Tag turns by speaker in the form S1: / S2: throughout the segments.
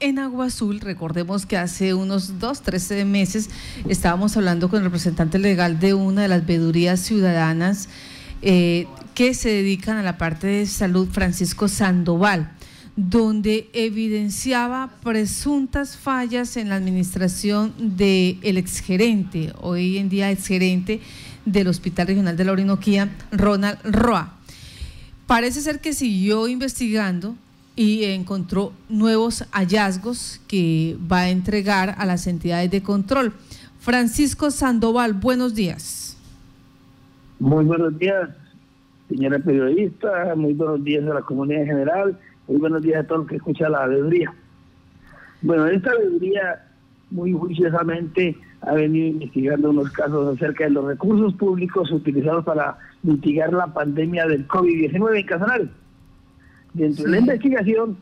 S1: en Agua Azul. Recordemos que hace unos dos, tres meses estábamos hablando con el representante legal de una de las veedurías ciudadanas eh, que se dedican a la parte de salud, Francisco Sandoval, donde evidenciaba presuntas fallas en la administración del el exgerente, hoy en día exgerente del Hospital Regional de la Orinoquía, Ronald Roa. Parece ser que siguió investigando y encontró nuevos hallazgos que va a entregar a las entidades de control. Francisco Sandoval, buenos días.
S2: Muy buenos días, señora periodista, muy buenos días a la comunidad en general, muy buenos días a todos los que escuchan la veeduría. Bueno, esta veeduría muy juiciosamente ha venido investigando unos casos acerca de los recursos públicos utilizados para mitigar la pandemia del COVID-19 en Casanare. Dentro de la investigación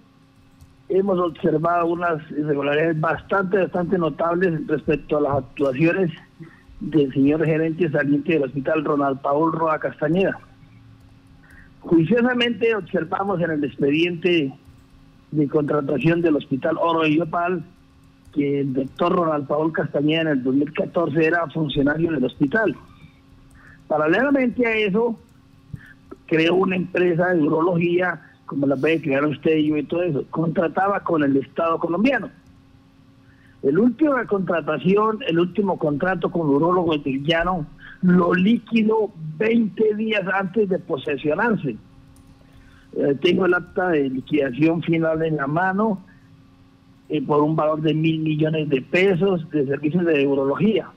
S2: hemos observado unas irregularidades bastante, bastante notables respecto a las actuaciones del señor gerente saliente del hospital Ronald Paul Roa Castañeda. Juiciosamente observamos en el expediente de contratación del hospital Oro y Yopal que el doctor Ronald Paul Castañeda en el 2014 era funcionario del hospital. Paralelamente a eso, creó una empresa de urología como la puede crear usted y yo y todo eso, contrataba con el Estado colombiano. El último contratación, el último contrato con urólogo del llano, lo líquido 20 días antes de posesionarse. Eh, tengo el acta de liquidación final en la mano eh, por un valor de mil millones de pesos de servicios de urología.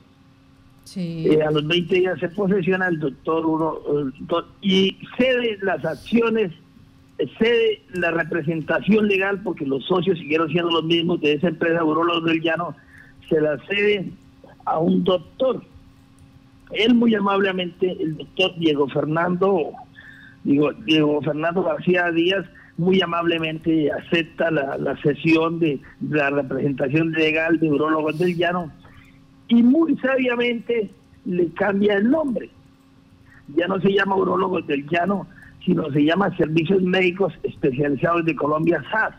S2: Eh, a los 20 días se posesiona el doctor, el doctor y cede las acciones cede la representación legal, porque los socios siguieron siendo los mismos de esa empresa Urólogos del Llano, se la cede a un doctor. Él muy amablemente, el doctor Diego Fernando, digo, Diego Fernando García Díaz, muy amablemente acepta la, la sesión de, la representación legal de Urólogos del Llano y muy sabiamente le cambia el nombre. Ya no se llama Urólogos del Llano, sino se llama Servicios Médicos Especializados de Colombia, SAS,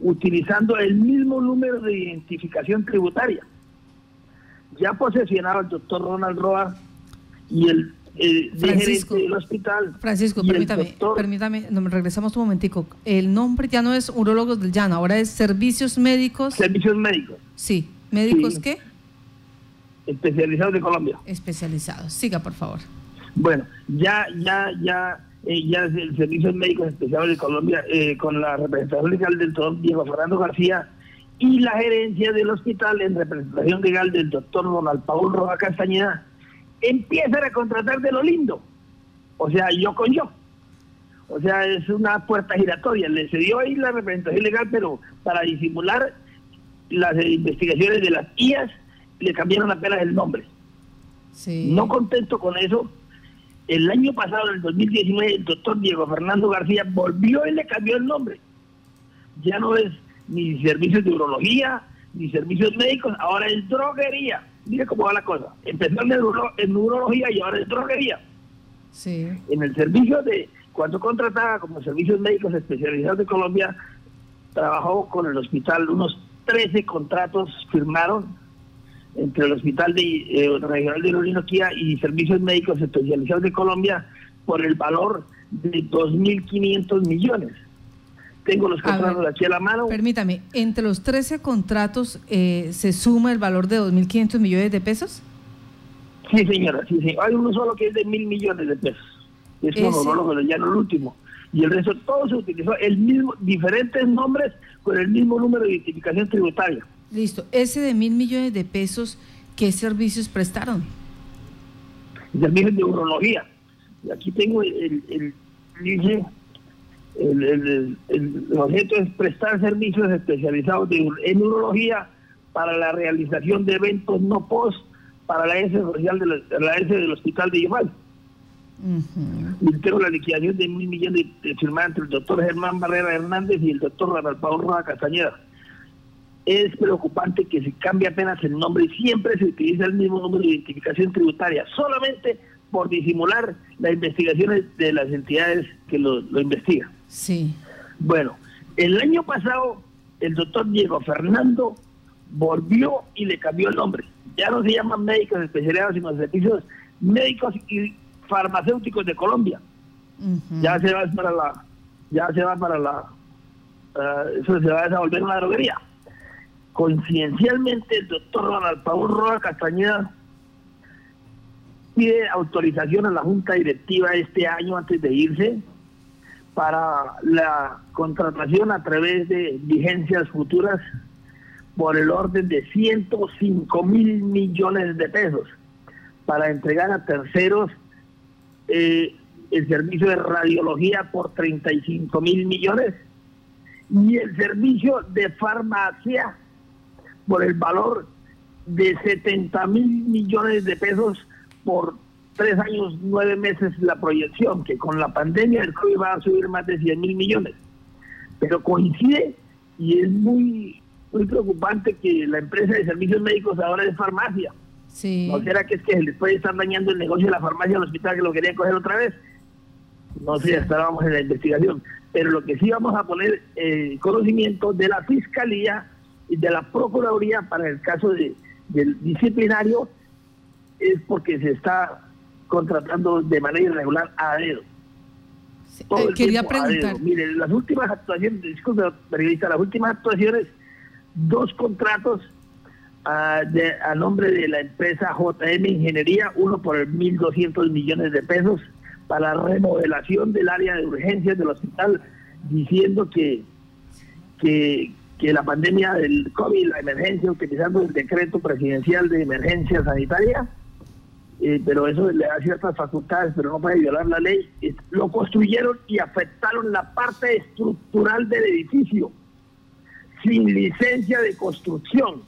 S2: utilizando el mismo número de identificación tributaria. Ya posesionaba el doctor Ronald Roa y el
S1: Francisco,
S2: del hospital.
S1: Francisco, permítame, permítame, regresamos un momentico. El nombre ya no es Urologos del Llano, ahora es Servicios Médicos.
S2: Servicios Médicos.
S1: Sí, ¿médicos qué?
S2: Especializados de Colombia.
S1: Especializados. Siga, por favor.
S2: Bueno, ya, ya, ya eh, ya el Servicio Médicos Especiales de Colombia, eh, con la representación legal del doctor Diego Fernando García y la gerencia del hospital en representación legal del doctor Ronald Paul Roja Castañeda, empiezan a contratar de lo lindo. O sea, yo con yo. O sea, es una puerta giratoria. Le cedió ahí la representación legal, pero para disimular las investigaciones de las IAS, le cambiaron apenas el nombre. No contento con eso, el año pasado, en el 2019, el doctor Diego Fernando García volvió y le cambió el nombre. Ya no es ni servicios de urología, ni servicios médicos, ahora es droguería. Mire cómo va la cosa. Empezó en, urología y ahora es droguería.
S1: Sí.
S2: En el servicio de, cuando contrataba como servicios médicos especializados de Colombia, trabajó con el hospital, unos 13 contratos firmaron entre el Hospital de, eh, Regional de Orinoquía y Servicios Médicos Especializados de Colombia por el valor de 2.500 millones. Tengo los contratos aquí a la mano.
S1: Permítame, ¿entre los 13 contratos eh, se suma el valor de 2.500 millones de pesos?
S2: Sí, señora, sí, sí. Hay uno solo que es de mil millones de pesos. Es un monólogo ya el último. Y el resto, todo se utilizó, el mismo, diferentes nombres con el mismo número de identificación tributaria.
S1: Listo. Ese de mil millones de pesos, ¿qué servicios prestaron?
S2: Servicios de urología. Y aquí tengo el, el, el, el, objeto es prestar servicios especializados en urología para la realización de eventos no post para la S social de la, S del Hospital de Yemal. Y tengo la liquidación de mil millones de, firmada entre el doctor Germán Barrera Hernández y el doctor Rafael Roja Castañeda es preocupante que se cambie apenas el nombre y siempre se utiliza el mismo número de identificación tributaria, solamente por disimular las investigaciones de las entidades que lo, investigan.
S1: Sí.
S2: Bueno, el año pasado el doctor Diego Fernando volvió y le cambió el nombre. Ya no se llaman médicos especializados, sino servicios médicos y farmacéuticos de Colombia. Ya se va para la, ya se va para la, eh, eso se va a devolver una droguería. Coincidencialmente, el doctor Ronald Paul Roa Castañeda pide autorización a la Junta Directiva este año antes de irse para la contratación a través de vigencias futuras por el orden de 105 mil millones de pesos para entregar a terceros eh, el servicio de radiología por 35 mil millones y el servicio de farmacia por el valor de 70 mil millones de pesos por tres años, nueve meses la proyección, que con la pandemia del COVID va a subir más de 100 mil millones. Pero coincide y es muy, muy preocupante que la empresa de servicios médicos ahora es farmacia. Sí. ¿No será que es que les puede estar dañando el negocio de la farmacia al hospital que lo querían coger otra vez? No sé, estábamos en la investigación. Pero lo que sí vamos a poner eh, conocimiento de la Fiscalía de la Procuraduría para el caso de, del disciplinario es porque se está contratando de manera irregular a dedo.
S1: Eh, quería preguntar.
S2: Miren, las últimas actuaciones, disculpe, periodista, las últimas actuaciones, dos contratos a, ah, de, a nombre de la empresa JM Ingeniería, uno por 1.200 millones de pesos para la remodelación del área de urgencias del hospital, diciendo que, que, que la pandemia del COVID, la emergencia, utilizando el decreto presidencial de emergencia sanitaria, eh, pero eso le da ciertas facultades, pero no puede violar la ley. Lo construyeron y afectaron la parte estructural del edificio, sin licencia de construcción.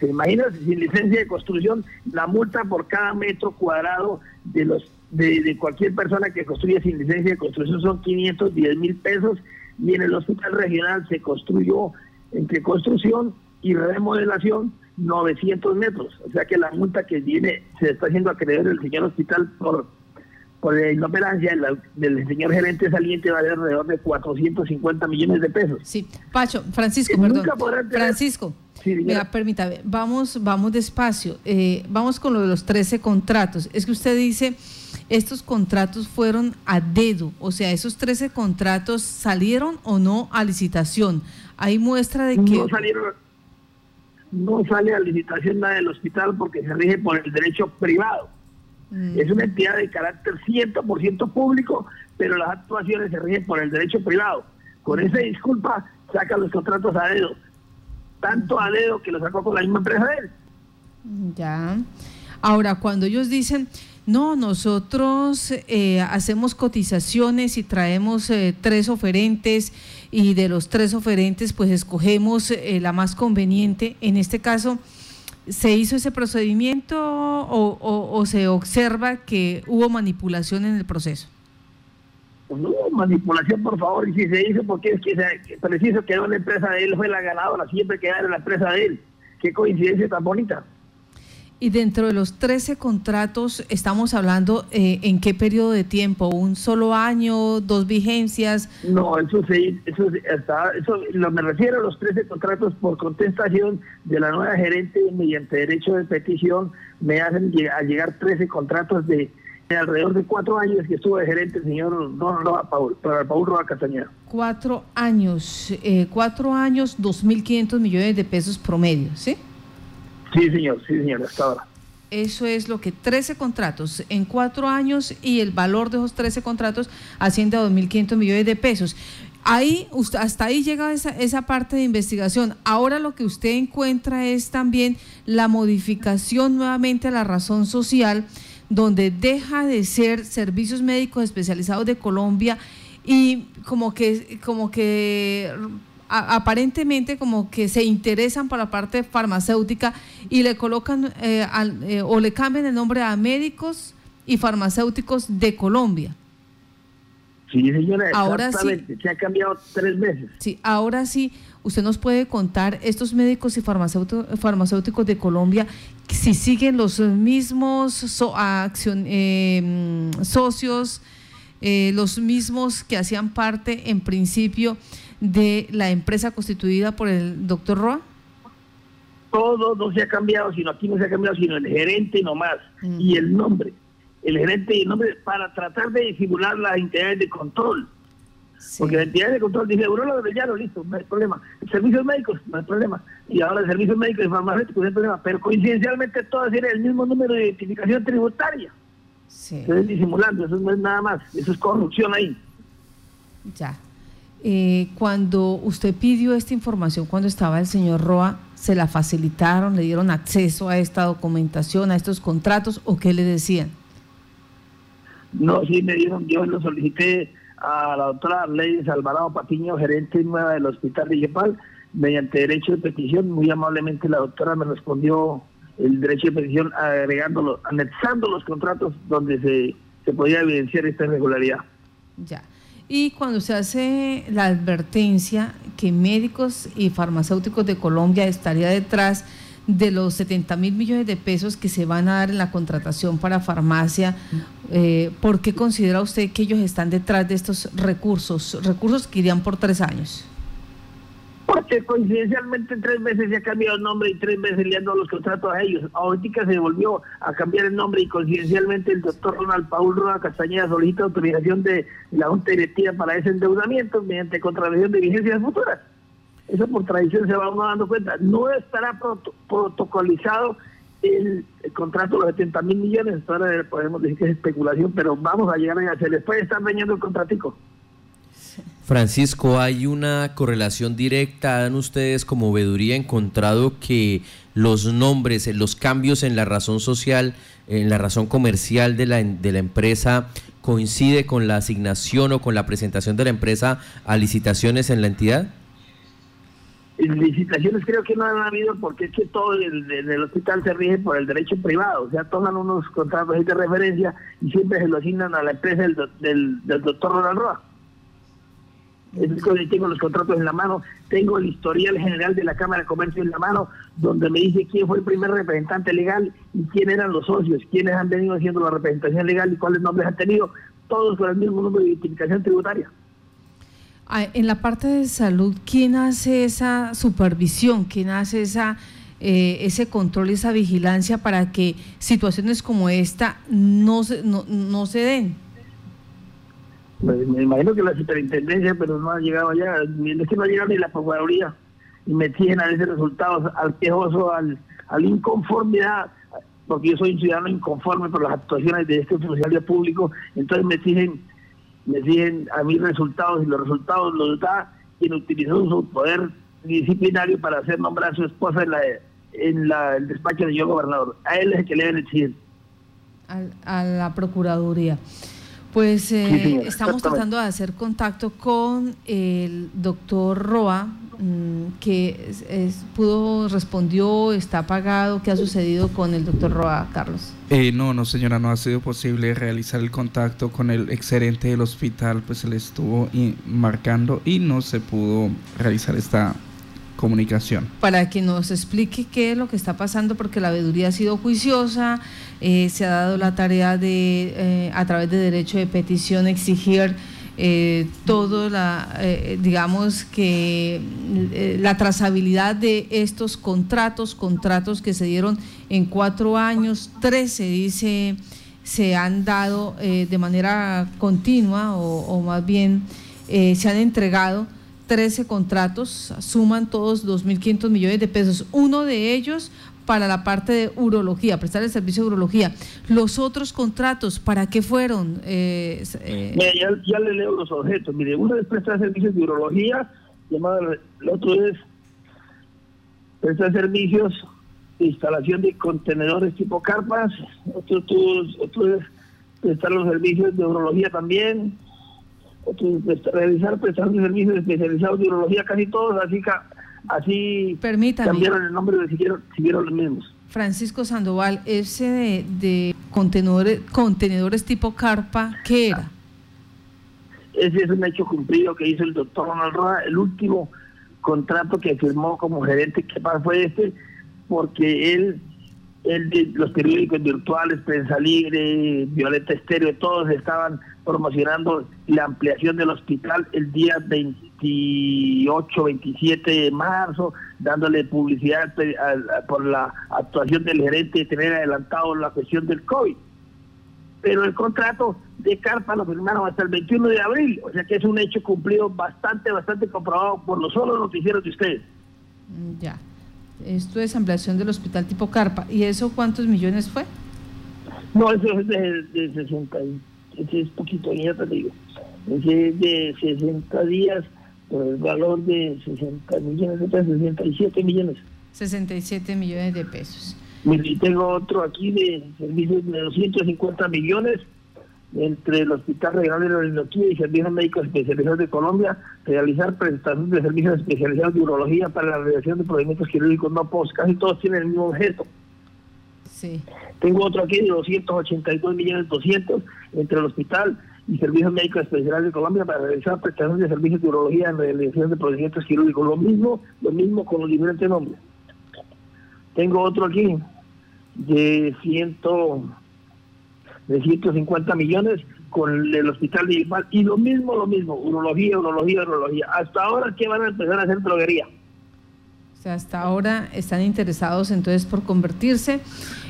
S2: ¿Se imaginan? Sin licencia de construcción, la multa por cada metro cuadrado de los de, cualquier persona que construya sin licencia de construcción son 510 mil pesos y en el hospital regional se construyó entre construcción y remodelación 900 metros. O sea que la multa que viene se está haciendo acreedor el señor hospital por, por la inoperancia del señor gerente saliente va a ser alrededor de 450 millones de pesos.
S1: Sí, Pacho, Francisco, perdón. Francisco. Mira, permítame, vamos, vamos despacio. Eh, vamos con lo de los 13 contratos. Es que usted dice, estos contratos fueron a dedo, o sea, esos 13 contratos salieron o no a licitación. Hay muestra de que...
S2: No salieron, no sale a licitación nada del hospital porque se rige por el derecho privado. Mm. Es una entidad de carácter 100% público, pero las actuaciones se rigen por el derecho privado. Con esa disculpa, saca los contratos a dedo. Tanto a dedo que lo sacó con la misma empresa de él.
S1: Ya. Ahora, cuando ellos dicen, no, nosotros eh, hacemos cotizaciones y traemos eh, tres oferentes y de los tres oferentes pues escogemos eh, la más conveniente. En este caso, ¿se hizo ese procedimiento o, se observa que hubo manipulación en el proceso?
S2: no manipulación, por favor, y si se hizo, porque es que preciso que una empresa de él fue la ganadora, siempre que era la empresa de él. Qué coincidencia tan bonita.
S1: Y dentro de los 13 contratos, estamos hablando eh, en qué periodo de tiempo, un solo año, dos vigencias.
S2: No, eso sí, eso, está, eso lo, me refiero a los 13 contratos por contestación de la nueva gerente mediante derecho de petición, me hacen a llegar 13 contratos de, alrededor de cuatro años que estuvo de gerente el señor Don Roa Paul, para Paul Roa Castañeda.
S1: Cuatro años, eh, cuatro años, 2.500 millones de pesos promedio, ¿sí?
S2: Sí, señor, sí, señor, hasta ahora.
S1: Eso es lo que 13 contratos en cuatro años y el valor de esos 13 contratos asciende a 2.500 millones de pesos. Ahí, hasta ahí llega esa, esa parte de investigación. Ahora lo que usted encuentra es también la modificación nuevamente a la razón social, donde deja de ser servicios médicos especializados de Colombia y como que, como que aparentemente como que se interesan por la parte farmacéutica y le colocan eh, eh, o le cambian el nombre a médicos y farmacéuticos de Colombia.
S2: Sí, señora, ahora sí, se ha cambiado tres veces.
S1: Sí, ahora sí, usted nos puede contar estos médicos y farmacéuticos, de Colombia si siguen los mismos eh, socios, los mismos que hacían parte en principio de la empresa constituida por el doctor Roa?
S2: Todo no se ha cambiado, sino aquí no se ha cambiado, sino el gerente nomás y el nombre. El gerente y el nombre para tratar de disimular las entidades de control. Porque la entidad de control dice, urologo de llano, listo, no hay problema. Servicios médicos, no hay problema. Y ahora servicios médicos y farmacéuticos, no hay problema. Pero coincidencialmente todas tienen el mismo número de identificación tributaria. Sí. Se disimulando, eso no es nada más, eso es corrupción ahí.
S1: Ya. Eh, cuando usted pidió esta información, cuando estaba el señor Roa, ¿se la facilitaron, le dieron acceso a esta documentación, a estos contratos o qué le decían?
S2: No, sí me dieron, yo lo solicité a la doctora Leyes Alvarado Patiño, gerente nueva del Hospital de Yepal, mediante derecho de petición. Muy amablemente la doctora me respondió el derecho de petición agregándolo, anexando los contratos donde se, se podía evidenciar esta irregularidad.
S1: Ya. Y cuando se hace la advertencia que médicos y farmacéuticos de Colombia estaría detrás de los 70 mil millones de pesos que se van a dar en la contratación para farmacia, eh, ¿por qué considera usted que ellos están detrás de estos recursos, recursos que irían por tres años?
S2: Porque coincidencialmente tres veces se ha cambiado el nombre y tres veces le han dado los contratos a ellos. Ahorita se volvió a cambiar el nombre y coincidencialmente el doctor Ronald Paul Roa Castañeda solicita autorización de la Junta Directiva para ese endeudamiento mediante contravención de vigencias futuras eso por tradición se va uno dando cuenta. No estará protocolizado el, contrato de los 70 mil millones, ahora podemos decir que es especulación, pero vamos a llegar a se les puede estar dañando el contratico.
S3: Francisco, hay una correlación directa, ¿han ustedes como veeduría encontrado que los nombres, los cambios en la razón social, en la razón comercial de la, de la empresa coincide con la asignación o con la presentación de la empresa a licitaciones en la entidad?
S2: licitaciones creo que no han habido porque es que todo el, el, hospital se rige por el derecho privado, o sea, toman unos contratos de referencia y siempre se lo asignan a la empresa del, del, doctor Ronald Roa. Tengo los contratos en la mano, tengo el historial general de la Cámara de Comercio en la mano, donde me dice quién fue el primer representante legal y quién eran los socios, quiénes han venido haciendo la representación legal y cuáles nombres han tenido, todos con el mismo número de identificación tributaria.
S1: Ah, en la parte de salud, ¿quién hace esa supervisión? ¿Quién hace esa, eh, ese control esa vigilancia para que situaciones como esta no se, no, no se den?
S2: Pues, me imagino que la superintendencia, pero no ha llegado allá. Es que no ha llegado ni la Procuraduría y me exigen a veces resultados al quejoso, al, al inconformidad, porque yo soy un ciudadano inconforme por las actuaciones de este funcionario público, entonces me exigen me siguen a mis resultados y los resultados los da quien utilizó su poder disciplinario para hacer nombrar a su esposa en la en la, el despacho de yo gobernador. A él es el que le deben decir.
S1: a la Procuraduría. Pues eh, estamos tratando de hacer contacto con el doctor Roa, mm, que es, pudo, respondió, está pagado. ¿Qué ha sucedido con el doctor Roa, Carlos?
S4: Eh, no, no, señora, no ha sido posible realizar el contacto con el excelente del hospital, pues se le estuvo marcando y no se pudo realizar esta comunicación.
S1: Para que nos explique qué es lo que está pasando, porque la veeduría ha sido juiciosa, eh, se ha dado la tarea de, eh, a través de derecho de petición, exigir eh, todo la, digamos que la trazabilidad de estos contratos, contratos que se dieron en cuatro años, tres se dice se han dado de manera continua o más bien se han entregado 13 contratos, suman todos 2.500 millones de pesos. Uno de ellos para la parte de urología, prestar el servicio de urología. Los otros contratos, ¿para qué fueron?
S2: Eh, eh ya, le leo los objetos. Mire, uno es prestar servicios de urología, llamado, el otro es prestar servicios de instalación de contenedores tipo carpas, otro, otro es prestar los servicios de urología también, realizar prestación de servicios especializados de urología, casi todos, así, así cambiaron el nombre, siguieron, siguieron los mismos.
S1: Francisco Sandoval, ese de, contenedores, contenedores tipo carpa, ¿qué era?
S2: Ese es un hecho cumplido que hizo el doctor Ronald Roa, el último contrato que firmó como gerente, que fue este, porque él el, los periódicos virtuales, Prensa Libre, Violeta Estéreo, todos estaban promocionando la ampliación del hospital el día 28, 27 de marzo, dándole publicidad por la actuación del gerente de tener adelantado la cuestión del COVID. Pero el contrato de Carpa lo firmaron hasta el 21 de abril, o sea que es un hecho cumplido bastante, bastante comprobado por los solos noticieros de ustedes.
S1: Ya. Esto es ampliación del hospital tipo Carpa. ¿Y eso cuántos millones fue?
S2: No, eso es de, de 60, ese es poquito, ya te digo. Ese es de 60 días por el valor de 60 millones de pesos, 67 millones.
S1: 67 millones de pesos.
S2: Y tengo otro aquí de servicios de 250 millones entre el Hospital Regional de la Orinoquía y Servicios Médicos Especializados de Colombia, realizar prestaciones de servicios especializados de urología para la realización de procedimientos quirúrgicos no post, casi todos tienen el mismo objeto.
S1: Sí.
S2: Tengo otro aquí de 282 millones 200 entre el hospital y Servicios Médicos Especiales de Colombia para realizar prestaciones de servicios de urología en realización de procedimientos quirúrgicos. Lo mismo, lo mismo con los diferentes nombres. Tengo otro aquí de ciento de 150 millones con el hospital de Igual y lo mismo, lo mismo, urología, urología, urología. Hasta ahora que van a empezar a hacer droguería.
S1: O sea, hasta ahora están interesados entonces por convertirse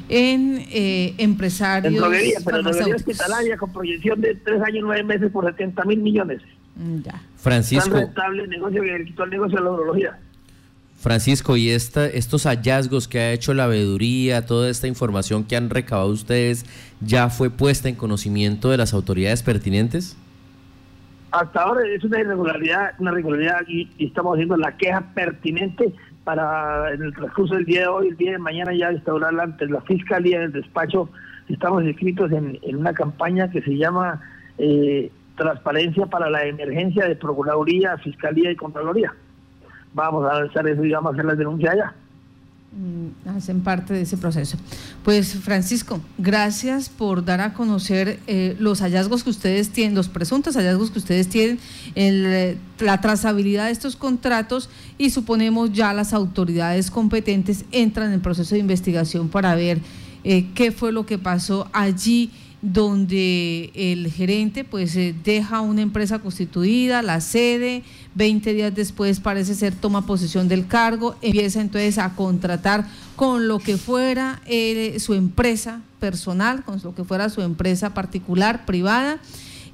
S1: en eh, empresarios.
S2: En droguería, pero droguería hospitalaria con proyección de tres años, nueve meses por 70 mil millones.
S1: Mm, ya.
S3: Francisco.
S2: Tan rentable el negocio que quitó el negocio de la urología.
S3: Francisco, y esta, estos hallazgos que ha hecho la veeduría, toda esta información que han recabado ustedes, ¿ya fue puesta en conocimiento de las autoridades pertinentes?
S2: Hasta ahora es una irregularidad, una irregularidad y, estamos haciendo la queja pertinente para en el transcurso del día de hoy, el día de mañana ya instaurarla ante la Fiscalía del despacho. Estamos inscritos en, una campaña que se llama eh, Transparencia para la Emergencia de Procuraduría, Fiscalía y Contraloría vamos a lanzar eso y vamos a hacer la denuncia allá.
S1: Mm, hacen parte de ese proceso. Pues Francisco, gracias por dar a conocer eh, los hallazgos que ustedes tienen, los presuntos hallazgos que ustedes tienen, el, la trazabilidad de estos contratos y suponemos ya las autoridades competentes entran en el proceso de investigación para ver eh, qué fue lo que pasó allí donde el gerente pues eh, deja una empresa constituida, la sede, 20 días después parece ser toma posesión del cargo, empieza entonces a contratar con lo que fuera eh, su empresa personal, con lo que fuera su empresa particular, privada,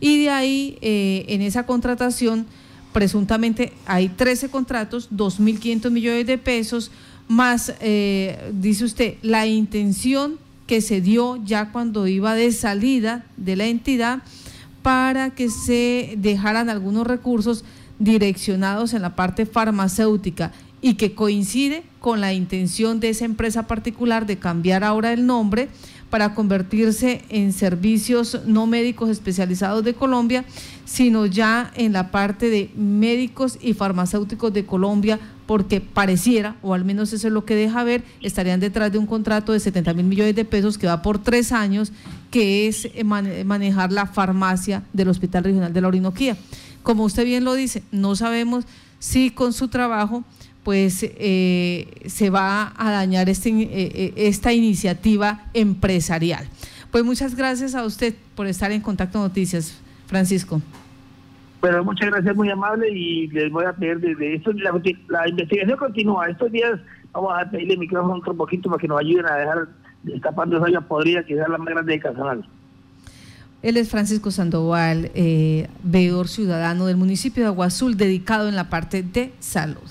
S1: y de ahí eh, en esa contratación presuntamente hay 13 contratos, 2.500 millones de pesos, más, dice usted, la intención que se dio ya cuando iba de salida de la entidad para que se dejaran algunos recursos direccionados en la parte farmacéutica y que coincide con la intención de esa empresa particular de cambiar ahora el nombre para convertirse en servicios no médicos especializados de Colombia, sino ya en la parte de médicos y farmacéuticos de Colombia, porque pareciera, o al menos eso es lo que deja ver, estarían detrás de un contrato de 70 mil millones de pesos que va por tres años, que es manejar la farmacia del Hospital Regional de la Orinoquía. Como usted bien lo dice, no sabemos si con su trabajo pues eh, se va a dañar este, eh, eh, esta iniciativa empresarial. Pues muchas gracias a usted por estar en Contacto Noticias, Francisco.
S2: Bueno, muchas gracias, muy amable, y les voy a pedir desde esto, la, investigación continúa. Estos días vamos a pedirle el micrófono otro poquito para que nos ayuden a dejar destapando esa olla podrida que es la más grande de Casanal.
S1: Él es Francisco Sandoval, eh, veedor ciudadano del municipio de Agua Azul, dedicado en la parte de salud.